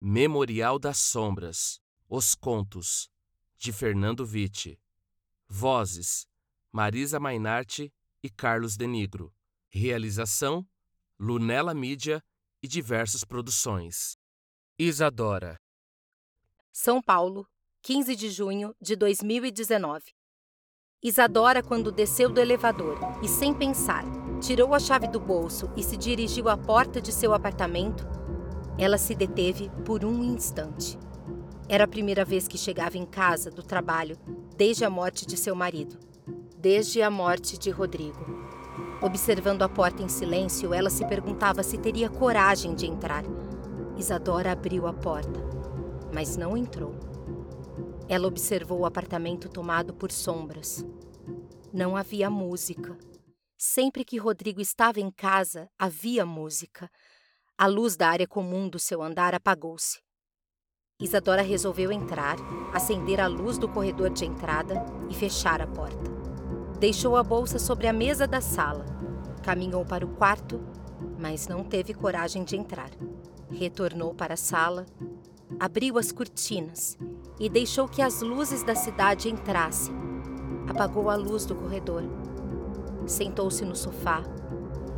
Memorial das Sombras, Os Contos, de Fernando Vitti. Vozes: Marisa Mainarte e Carlos Denigro. Realização: Lunella Mídia e diversas produções. Isadora. São Paulo, 15 de junho de 2019. Isadora, quando desceu do elevador e, sem pensar, tirou a chave do bolso e se dirigiu à porta de seu apartamento, ela se deteve por um instante. Era a primeira vez que chegava em casa do trabalho desde a morte de seu marido, desde a morte de Rodrigo. Observando a porta em silêncio, ela se perguntava se teria coragem de entrar. Isadora abriu a porta, mas não entrou. Ela observou o apartamento tomado por sombras. Não havia música. Sempre que Rodrigo estava em casa, havia música. A luz da área comum do seu andar apagou-se. Isadora resolveu entrar, acender a luz do corredor de entrada e fechar a porta. Deixou a bolsa sobre a mesa da sala. Caminhou para o quarto, mas não teve coragem de entrar. Retornou para a sala, abriu as cortinas e deixou que as luzes da cidade entrassem. Apagou a luz do corredor. Sentou-se no sofá.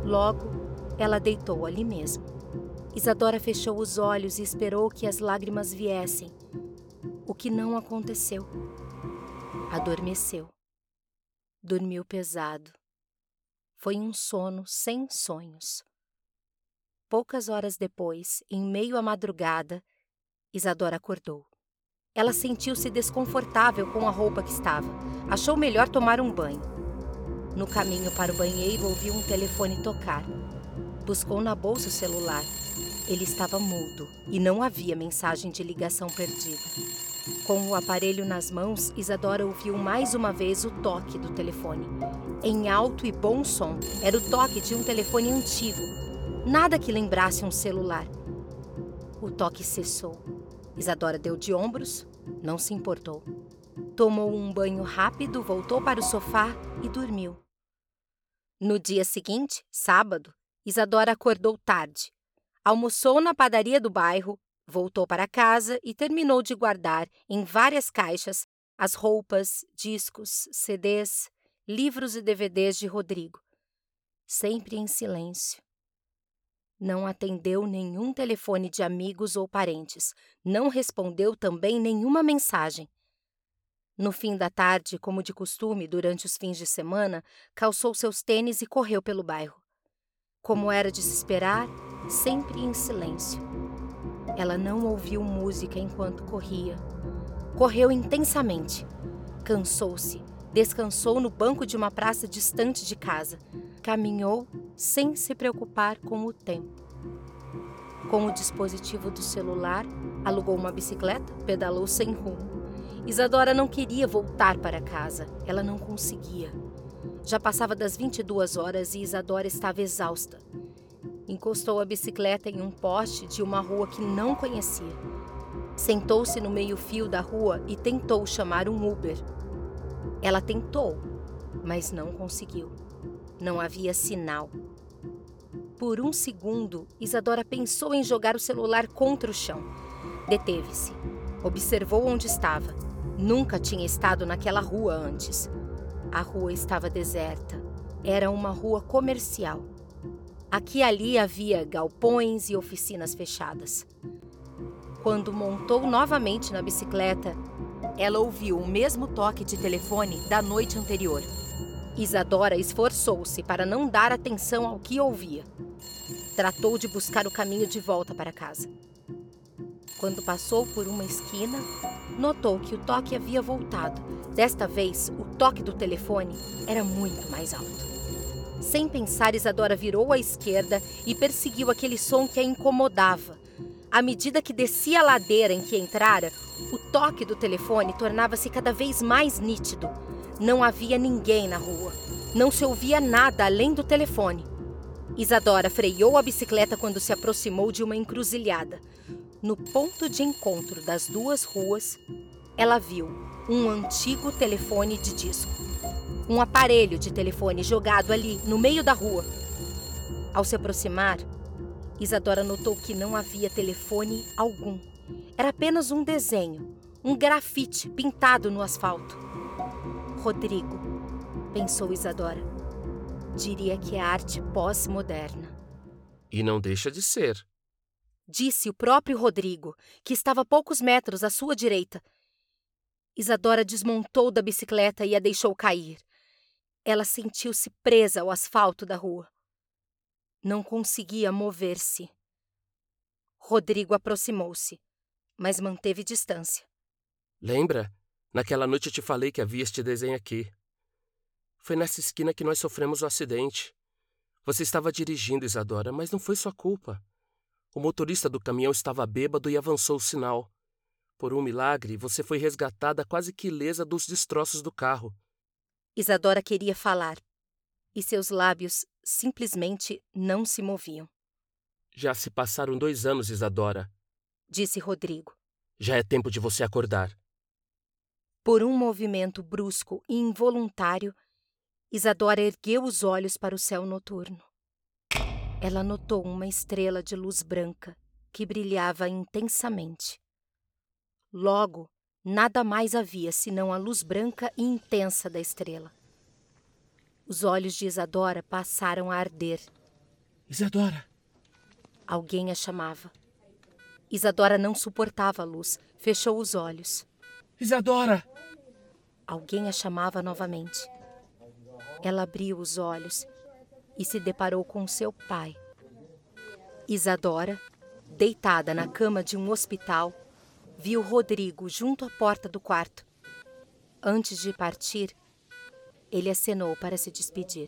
Logo, ela deitou ali mesmo. Isadora fechou os olhos e esperou que as lágrimas viessem. O que não aconteceu. Adormeceu. Dormiu pesado. Foi um sono sem sonhos. Poucas horas depois, em meio à madrugada, Isadora acordou. Ela sentiu-se desconfortável com a roupa que estava. Achou melhor tomar um banho. No caminho para o banheiro, ouviu um telefone tocar. Buscou na bolsa o celular. Ele estava mudo e não havia mensagem de ligação perdida. Com o aparelho nas mãos, Isadora ouviu mais uma vez o toque do telefone. Em alto e bom som, era o toque de um telefone antigo. Nada que lembrasse um celular. O toque cessou. Isadora deu de ombros, não se importou. Tomou um banho rápido, voltou para o sofá e dormiu. No dia seguinte, sábado, Isadora acordou tarde. Almoçou na padaria do bairro, voltou para casa e terminou de guardar em várias caixas as roupas, discos, CDs, livros e DVDs de Rodrigo. Sempre em silêncio. Não atendeu nenhum telefone de amigos ou parentes. Não respondeu também nenhuma mensagem. No fim da tarde, como de costume durante os fins de semana, calçou seus tênis e correu pelo bairro. Como era de se esperar, sempre em silêncio. Ela não ouviu música enquanto corria. Correu intensamente. Cansou-se, descansou no banco de uma praça distante de casa. Caminhou sem se preocupar com o tempo. Com o dispositivo do celular, alugou uma bicicleta, pedalou sem rumo. Isadora não queria voltar para casa, ela não conseguia. Já passava das 22 horas e Isadora estava exausta. Encostou a bicicleta em um poste de uma rua que não conhecia. Sentou-se no meio-fio da rua e tentou chamar um Uber. Ela tentou, mas não conseguiu. Não havia sinal. Por um segundo, Isadora pensou em jogar o celular contra o chão. Deteve-se. Observou onde estava. Nunca tinha estado naquela rua antes. A rua estava deserta. Era uma rua comercial. Aqui e ali havia galpões e oficinas fechadas. Quando montou novamente na bicicleta, ela ouviu o mesmo toque de telefone da noite anterior. Isadora esforçou-se para não dar atenção ao que ouvia. Tratou de buscar o caminho de volta para casa. Quando passou por uma esquina, notou que o toque havia voltado. Desta vez, o toque do telefone era muito mais alto. Sem pensar, Isadora virou à esquerda e perseguiu aquele som que a incomodava. À medida que descia a ladeira em que entrara, o toque do telefone tornava-se cada vez mais nítido. Não havia ninguém na rua. Não se ouvia nada além do telefone. Isadora freou a bicicleta quando se aproximou de uma encruzilhada. No ponto de encontro das duas ruas, ela viu um antigo telefone de disco. Um aparelho de telefone jogado ali no meio da rua. Ao se aproximar, Isadora notou que não havia telefone algum. Era apenas um desenho, um grafite pintado no asfalto. Rodrigo, pensou Isadora. Diria que é arte pós-moderna. E não deixa de ser. Disse o próprio Rodrigo, que estava a poucos metros à sua direita. Isadora desmontou da bicicleta e a deixou cair. Ela sentiu-se presa ao asfalto da rua. Não conseguia mover-se. Rodrigo aproximou-se, mas manteve distância. Lembra? Naquela noite eu te falei que havia este desenho aqui. Foi nessa esquina que nós sofremos o acidente. Você estava dirigindo, Isadora, mas não foi sua culpa. O motorista do caminhão estava bêbado e avançou o sinal. Por um milagre, você foi resgatada quase que ilesa dos destroços do carro. Isadora queria falar, e seus lábios simplesmente não se moviam. Já se passaram dois anos, Isadora, disse Rodrigo. Já é tempo de você acordar. Por um movimento brusco e involuntário, Isadora ergueu os olhos para o céu noturno. Ela notou uma estrela de luz branca que brilhava intensamente. Logo, nada mais havia senão a luz branca e intensa da estrela. Os olhos de Isadora passaram a arder. Isadora! Alguém a chamava. Isadora não suportava a luz, fechou os olhos. Isadora! Alguém a chamava novamente. Ela abriu os olhos e se deparou com seu pai. Isadora, deitada na cama de um hospital, viu Rodrigo junto à porta do quarto. Antes de partir, ele acenou para se despedir.